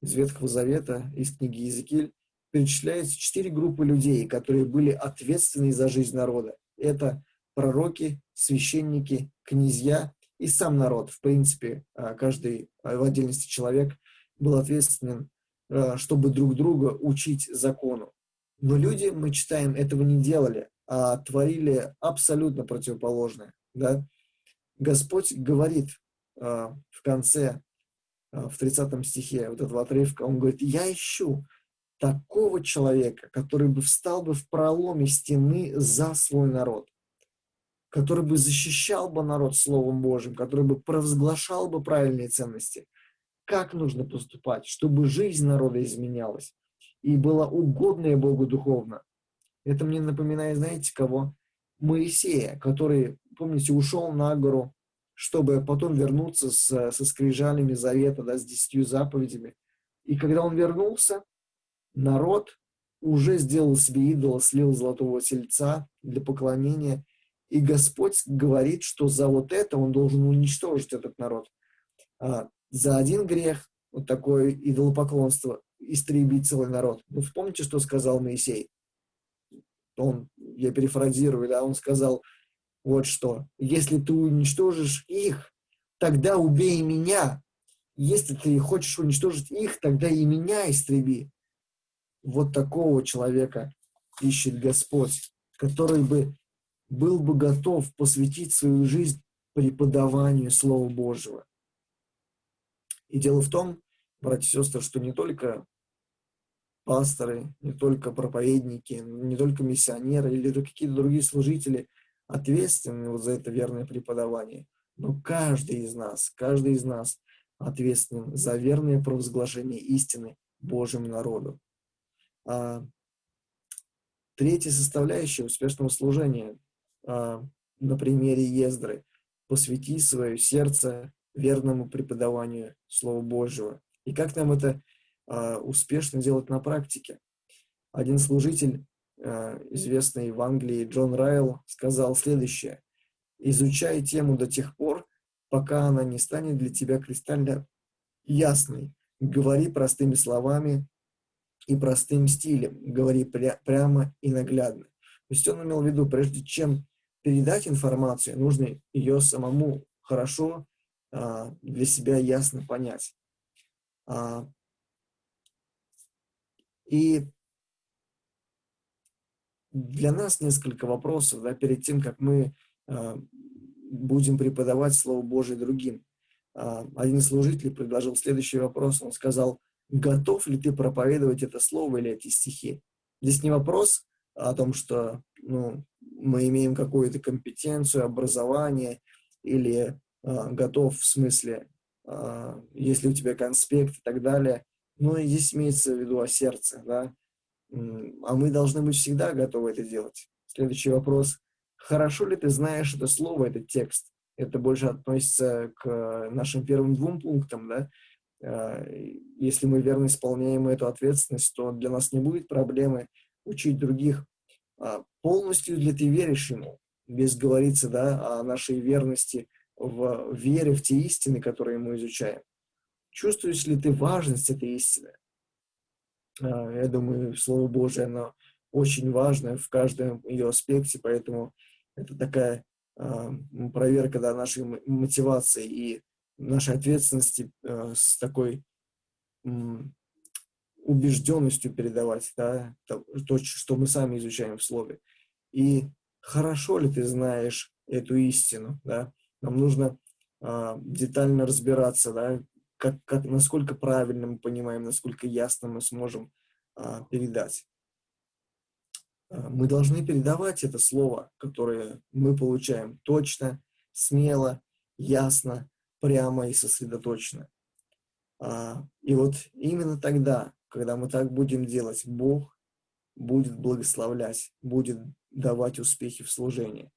из Ветхого Завета, из книги Иезекииль, перечисляются четыре группы людей, которые были ответственны за жизнь народа. Это пророки, священники, князья и сам народ. В принципе, а, каждый а, в отдельности человек был ответственен, чтобы друг друга учить закону. Но люди, мы читаем, этого не делали, а творили абсолютно противоположное. Да? Господь говорит в конце, в 30 стихе вот этого отрывка, Он говорит, я ищу такого человека, который бы встал бы в проломе стены за свой народ, который бы защищал бы народ Словом Божьим, который бы провозглашал бы правильные ценности, как нужно поступать, чтобы жизнь народа изменялась и была угодная Богу духовно. Это мне напоминает, знаете, кого? Моисея, который, помните, ушел на гору, чтобы потом вернуться с, со скрижалями завета, да, с десятью заповедями. И когда он вернулся, народ уже сделал себе идола, слил золотого тельца для поклонения, и Господь говорит, что за вот это он должен уничтожить этот народ. А, за один грех, вот такое идолопоклонство, истребить целый народ. Ну, вспомните, что сказал Моисей. Он, я перефразирую, да, он сказал вот что. Если ты уничтожишь их, тогда убей меня. Если ты хочешь уничтожить их, тогда и меня истреби. Вот такого человека ищет Господь, который бы был бы готов посвятить свою жизнь преподаванию Слова Божьего. И дело в том, братья и сестры, что не только пасторы, не только проповедники, не только миссионеры или какие-то другие служители ответственны вот за это верное преподавание, но каждый из нас, каждый из нас ответственен за верное провозглашение истины Божьему народу. А, третья составляющая успешного служения а, на примере Ездры – посвяти свое сердце верному преподаванию Слова Божьего. И как нам это а, успешно делать на практике? Один служитель, а, известный в Англии Джон Райл, сказал следующее. «Изучай тему до тех пор, пока она не станет для тебя кристально ясной. Говори простыми словами и простым стилем. Говори пря- прямо и наглядно». То есть он имел в виду, прежде чем передать информацию, нужно ее самому хорошо а, для себя ясно понять. А, и для нас несколько вопросов, да, перед тем, как мы а, будем преподавать Слово Божие другим. Один из служителей предложил следующий вопрос. Он сказал, готов ли ты проповедовать это слово или эти стихи? Здесь не вопрос о том, что ну, мы имеем какую-то компетенцию, образование или а, готов в смысле, а, если у тебя конспект и так далее. Но и здесь имеется в виду о сердце, да. А мы должны быть всегда готовы это делать. Следующий вопрос. Хорошо ли ты знаешь это слово, этот текст? Это больше относится к нашим первым двум пунктам, да. А, если мы верно исполняем эту ответственность, то для нас не будет проблемы учить других. Полностью ли ты веришь ему? Без говориться, да, о нашей верности – в вере в те истины, которые мы изучаем. Чувствуешь ли ты важность этой истины? А, я думаю, Слово Божие, оно очень важное в каждом ее аспекте, поэтому это такая а, проверка да, нашей мотивации и нашей ответственности а, с такой убежденностью передавать да, то, что мы сами изучаем в Слове. И хорошо ли ты знаешь эту истину, да? Нам нужно а, детально разбираться, да, как, как, насколько правильно мы понимаем, насколько ясно мы сможем а, передать. А, мы должны передавать это слово, которое мы получаем точно, смело, ясно, прямо и сосредоточенно. А, и вот именно тогда, когда мы так будем делать, Бог будет благословлять, будет давать успехи в служении.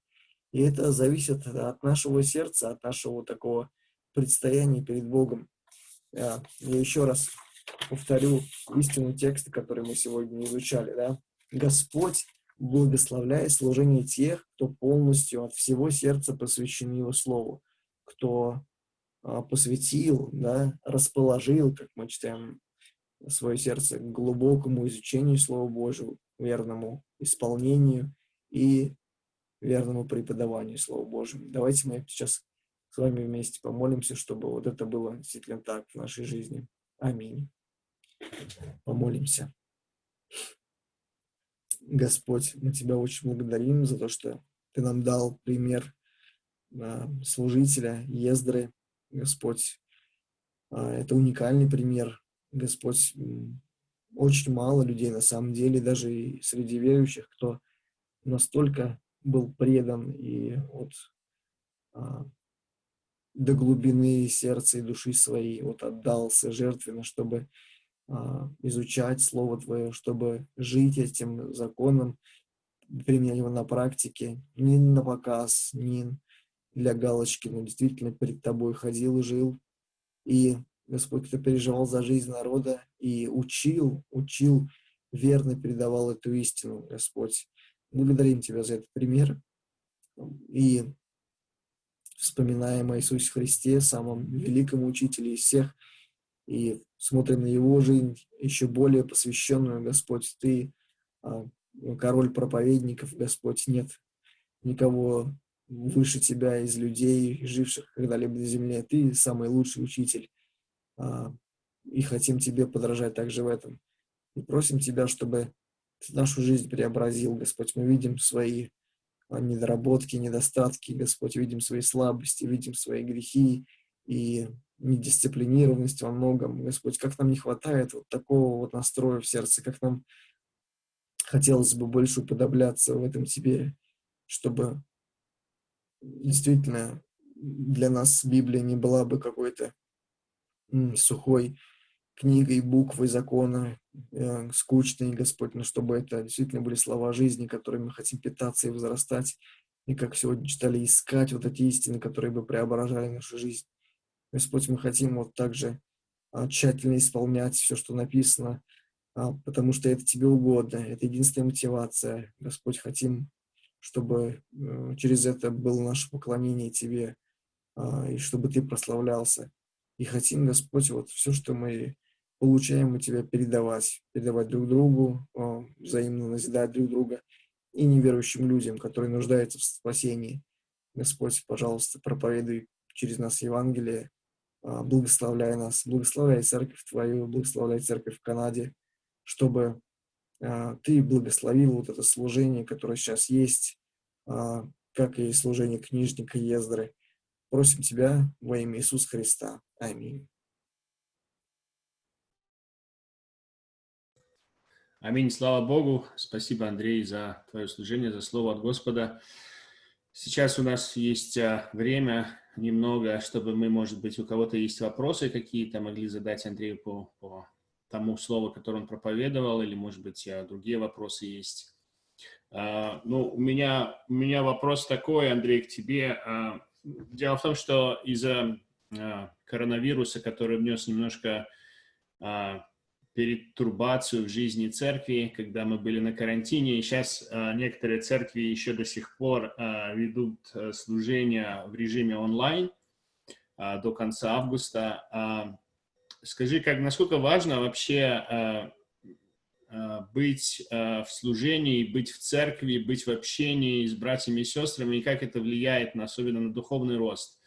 И это зависит от нашего сердца, от нашего такого предстояния перед Богом. Я еще раз повторю истину текста, который мы сегодня изучали. Да? Господь благословляет служение тех, кто полностью от всего сердца посвящен Его Слову, кто а, посвятил, да, расположил, как мы читаем, свое сердце к глубокому изучению Слова Божьего, верному исполнению и верному преподаванию Слова Божьего. Давайте мы сейчас с вами вместе помолимся, чтобы вот это было действительно так в нашей жизни. Аминь. Помолимся. Господь, мы Тебя очень благодарим за то, что Ты нам дал пример а, служителя Ездры. Господь, а, это уникальный пример. Господь, очень мало людей на самом деле, даже и среди верующих, кто настолько был предан и вот а, до глубины сердца и души своей вот отдался жертвенно, чтобы а, изучать Слово Твое, чтобы жить этим законом, применять его на практике, не на показ, не для галочки, но действительно перед Тобой ходил и жил. И Господь, Ты переживал за жизнь народа и учил, учил, верно передавал эту истину, Господь. Благодарим Тебя за этот пример и вспоминаем о Иисусе Христе, самом великом учителе из всех, и смотрим на его жизнь, еще более посвященную, Господь, Ты а, король проповедников, Господь, нет никого выше Тебя из людей, живших когда-либо на земле. Ты самый лучший учитель, а, и хотим Тебе подражать также в этом. И просим Тебя, чтобы нашу жизнь преобразил, Господь. Мы видим свои а, недоработки, недостатки, Господь, видим свои слабости, видим свои грехи и недисциплинированность во многом. Господь, как нам не хватает вот такого вот настроя в сердце, как нам хотелось бы больше уподобляться в этом Тебе, чтобы действительно для нас Библия не была бы какой-то сухой книгой, буквой закона, э, скучной, Господь, но чтобы это действительно были слова жизни, которыми мы хотим питаться и возрастать, и как сегодня читали, искать вот эти истины, которые бы преображали нашу жизнь. Господь, мы хотим вот также а, тщательно исполнять все, что написано, а, потому что это Тебе угодно, это единственная мотивация. Господь, хотим, чтобы э, через это было наше поклонение Тебе, а, и чтобы Ты прославлялся. И хотим, Господь, вот все, что мы получаем у Тебя, передавать, передавать друг другу, а, взаимно назидать друг друга и неверующим людям, которые нуждаются в спасении. Господь, пожалуйста, проповедуй через нас Евангелие, а, благословляй нас, благословляй церковь Твою, благословляй церковь в Канаде, чтобы а, Ты благословил вот это служение, которое сейчас есть, как и служение книжника Ездры. Просим Тебя во имя Иисуса Христа. Аминь. Аминь. Слава Богу. Спасибо, Андрей, за твое служение, за слово от Господа. Сейчас у нас есть а, время немного, чтобы мы, может быть, у кого-то есть вопросы какие-то, могли задать Андрею по, по тому слову, которое он проповедовал, или, может быть, а, другие вопросы есть. Uh, ну, у меня, у меня вопрос такой, Андрей, к тебе. Uh, дело в том, что из-за коронавируса, который внес немножко перетурбацию в жизни церкви, когда мы были на карантине. И сейчас э, некоторые церкви еще до сих пор э, ведут э, служение в режиме онлайн э, до конца августа. Э, скажи, как, насколько важно вообще быть в служении, быть в церкви, быть в общении с братьями и сестрами, и как это влияет на, особенно на духовный рост?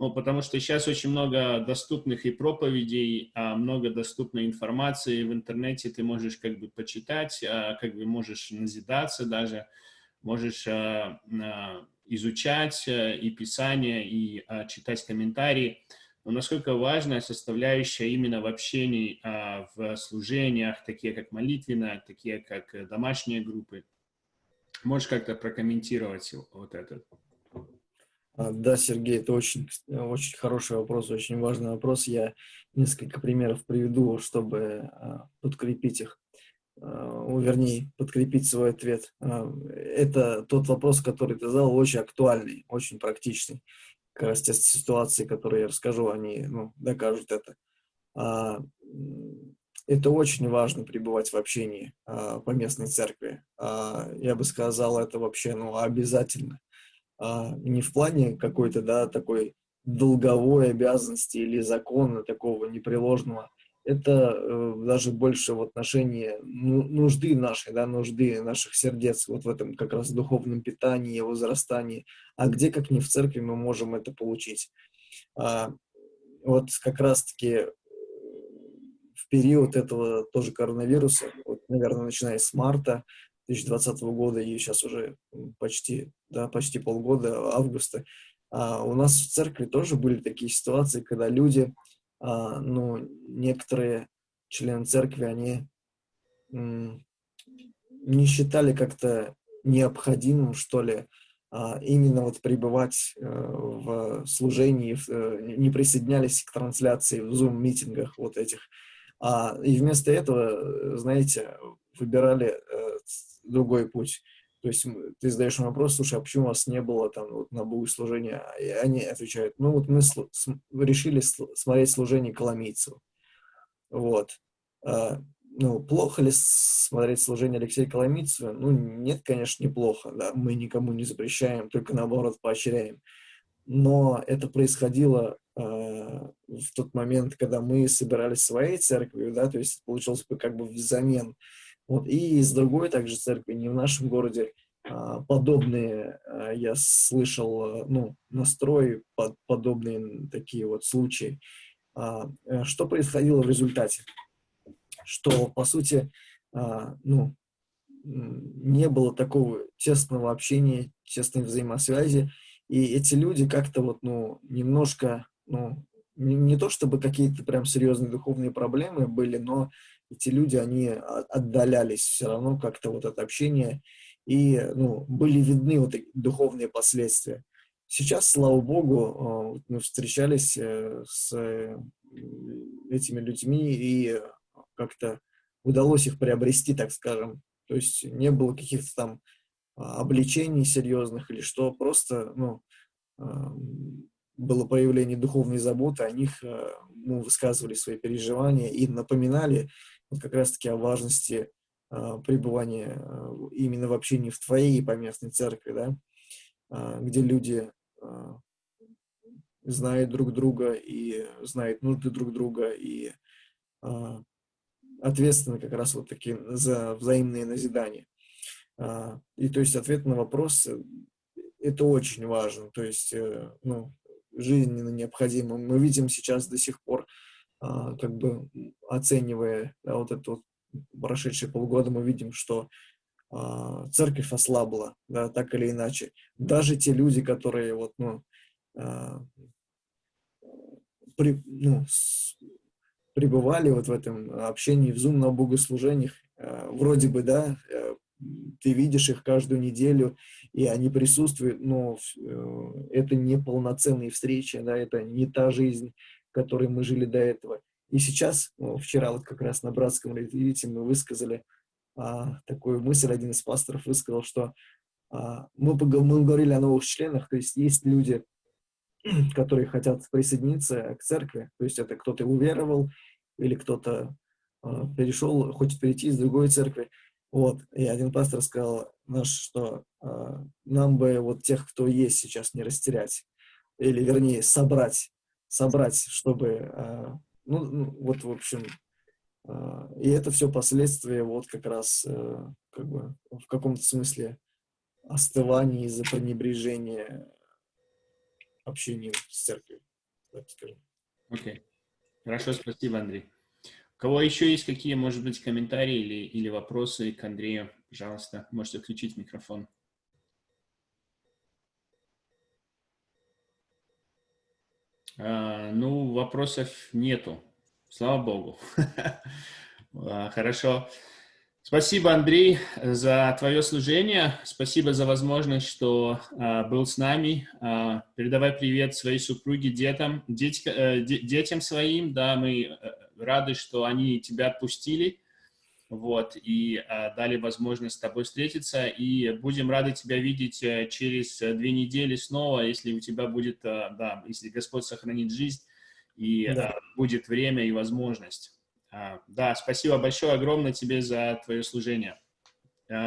Ну, потому что сейчас очень много доступных и проповедей, а много доступной информации в интернете, ты можешь как бы почитать, а, как бы можешь назидаться даже, можешь а, изучать и Писание, и читать комментарии. Но насколько важная составляющая именно в общении, в служениях, такие как молитвенная, такие как домашние группы. Можешь как-то прокомментировать вот это? А, да, Сергей, это очень, очень хороший вопрос, очень важный вопрос. Я несколько примеров приведу, чтобы а, подкрепить их, а, вернее, подкрепить свой ответ. Это тот вопрос, который ты задал, очень актуальный, очень практичный. Как раз те ситуации, которые я расскажу, они ну, докажут это. Это очень важно пребывать в общении по местной церкви. Я бы сказал, это вообще ну, обязательно а, не в плане какой-то, да, такой долговой обязанности или закона такого непреложного. Это э, даже больше в отношении ну, нужды нашей, да, нужды наших сердец, вот в этом как раз духовном питании, возрастании. А где, как не в церкви, мы можем это получить? А, вот как раз-таки в период этого тоже коронавируса, вот, наверное, начиная с марта, 2020 года и сейчас уже почти, да, почти полгода, августа, а у нас в церкви тоже были такие ситуации, когда люди, а, ну, некоторые члены церкви, они м, не считали как-то необходимым, что ли, а, именно вот пребывать а, в служении, в, э, не присоединялись к трансляции в Zoom-митингах вот этих. А, и вместо этого, знаете, выбирали э, другой путь. То есть ты задаешь вопрос, слушай, а почему у вас не было там вот, на богослужения? И они отвечают, ну вот мы решили смотреть служение Коломийцева. Вот. А, ну, плохо ли смотреть служение Алексея Коломийцева? Ну, нет, конечно, неплохо, да, мы никому не запрещаем, только наоборот поощряем. но это происходило э, в тот момент, когда мы собирались своей церковью, да, то есть получилось бы как бы взамен. Вот, и из другой также церкви, не в нашем городе, а, подобные, а, я слышал, ну, настрой, под, подобные такие вот случаи. А, э, что происходило в результате? Что, по сути, ну, не было такого тесного общения, тесной взаимосвязи, и эти люди как-то вот, ну, немножко, ну, не, не то чтобы какие-то прям серьезные духовные проблемы были, но эти люди, они отдалялись все равно как-то вот от общения, и ну, были видны вот духовные последствия. Сейчас, слава Богу, э, мы встречались э, с э, этими людьми, и как-то удалось их приобрести, так скажем. То есть не было каких-то там обличений серьезных или что, просто ну, было проявление духовной заботы, о них ну, высказывали свои переживания и напоминали вот как раз-таки о важности а, пребывание а, именно в общении в твоей поместной церкви, да, а, где люди знают друг друга и знают нужды друг друга и ответственны как раз вот такие за взаимные назидания. И то есть ответ на вопрос э, это очень важно, то есть э, ну, жизненно необходимо. Мы видим сейчас до сих пор, как бы оценивая да, вот эту вот прошедшие полгода мы видим, что э, церковь ослабла, да, так или иначе. Даже те люди, которые вот, ну, э, при, ну, с, пребывали вот в этом общении, в Zoom на богослужениях, вроде бы, да, э, ты видишь их каждую неделю, и они присутствуют, но э, это не полноценные встречи, да, это не та жизнь, которой мы жили до этого. И сейчас, ну, вчера вот как раз на братском ретрите мы высказали а, такую мысль, один из пасторов высказал, что а, мы, мы говорили о новых членах, то есть есть люди, *clears throat* которые хотят присоединиться к церкви, то есть это кто-то уверовал или кто-то а, перешел, хочет перейти из другой церкви. Вот, и один пастор сказал наш, что а, нам бы вот тех, кто есть сейчас, не растерять, или вернее собрать, собрать, чтобы а, ну, ну, вот, в общем, а, и это все последствия вот как раз э, как бы в каком-то смысле остывания из-за пренебрежения общением с церковью, так скажем. Окей. Okay. Хорошо, спасибо, Андрей. У кого еще есть какие, может быть, комментарии или, или вопросы к Андрею? Пожалуйста, можете включить микрофон. А, ну, вопросов нету. Слава Богу. *laughs* А, хорошо. Спасибо, Андрей, за твое служение. Спасибо за возможность, что а, был с нами. А, передавай привет своей супруге, детям, деть, э, детям своим. Да, мы э, рады, что они тебя отпустили вот, и а, дали возможность с тобой встретиться, и будем рады тебя видеть а, через две недели снова, если у тебя будет, а, да, если Господь сохранит жизнь, и да. а, будет время и возможность. А, да, спасибо большое, огромное тебе за твое служение.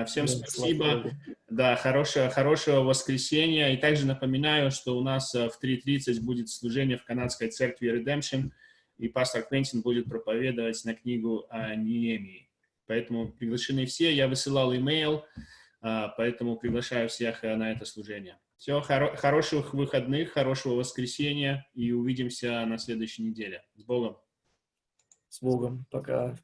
Всем спасибо. Да, хорошего, хорошего воскресенья. И также напоминаю, что у нас в 3.30 будет служение в канадской церкви Redemption, и пастор Квентин будет проповедовать на книгу о Неемии. Поэтому приглашены все. Я высылал имейл, а, поэтому приглашаю всех э, на это служение. Все, хоро хороших выходных, хорошего воскресенья и увидимся на следующей неделе. С Богом. С Богом. Пока.